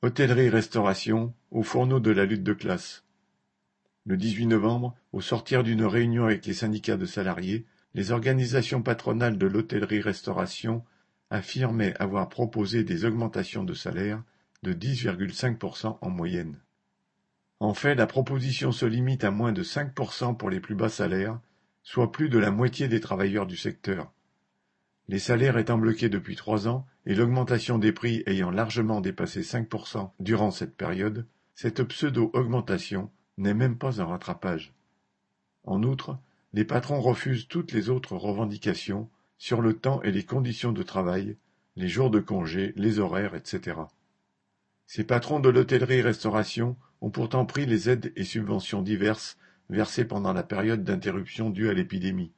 Hôtellerie-restauration, au fourneau de la lutte de classe. Le 18 novembre, au sortir d'une réunion avec les syndicats de salariés, les organisations patronales de l'hôtellerie-restauration affirmaient avoir proposé des augmentations de salaire de 10,5% en moyenne. En fait, la proposition se limite à moins de 5% pour les plus bas salaires, soit plus de la moitié des travailleurs du secteur. Les salaires étant bloqués depuis trois ans et l'augmentation des prix ayant largement dépassé 5% durant cette période, cette pseudo-augmentation n'est même pas un rattrapage. En outre, les patrons refusent toutes les autres revendications sur le temps et les conditions de travail, les jours de congé, les horaires, etc. Ces patrons de l'hôtellerie-restauration ont pourtant pris les aides et subventions diverses versées pendant la période d'interruption due à l'épidémie.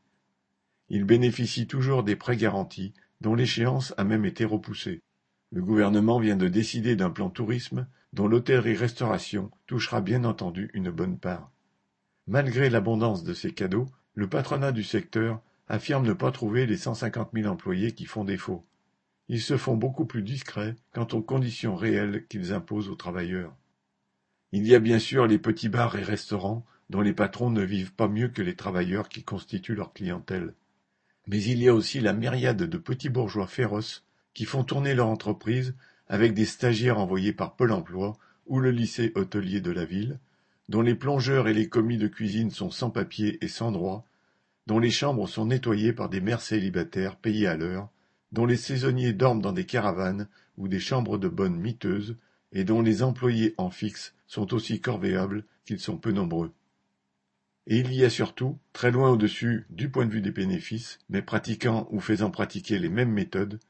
Ils bénéficient toujours des prêts garantis, dont l'échéance a même été repoussée. Le gouvernement vient de décider d'un plan tourisme dont l'hôtellerie-restauration touchera bien entendu une bonne part. Malgré l'abondance de ces cadeaux, le patronat du secteur affirme ne pas trouver les cent cinquante mille employés qui font défaut. Ils se font beaucoup plus discrets quant aux conditions réelles qu'ils imposent aux travailleurs. Il y a bien sûr les petits bars et restaurants dont les patrons ne vivent pas mieux que les travailleurs qui constituent leur clientèle. Mais il y a aussi la myriade de petits bourgeois féroces qui font tourner leur entreprise avec des stagiaires envoyés par Pôle emploi ou le lycée hôtelier de la ville, dont les plongeurs et les commis de cuisine sont sans papier et sans droit, dont les chambres sont nettoyées par des mères célibataires payées à l'heure, dont les saisonniers dorment dans des caravanes ou des chambres de bonne miteuses, et dont les employés en fixe sont aussi corvéables qu'ils sont peu nombreux. Et il y a surtout, très loin au-dessus du point de vue des bénéfices, mais pratiquant ou faisant pratiquer les mêmes méthodes,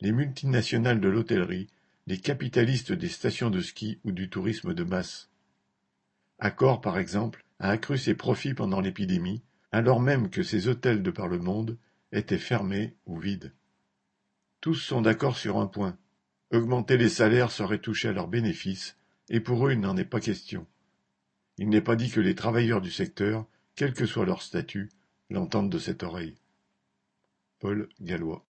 les multinationales de l'hôtellerie, les capitalistes des stations de ski ou du tourisme de masse. Accor, par exemple, a accru ses profits pendant l'épidémie, alors même que ses hôtels de par le monde étaient fermés ou vides. Tous sont d'accord sur un point. Augmenter les salaires serait toucher à leurs bénéfices, et pour eux il n'en est pas question. Il n'est pas dit que les travailleurs du secteur, quel que soit leur statut, l'entendent de cette oreille. Paul Gallois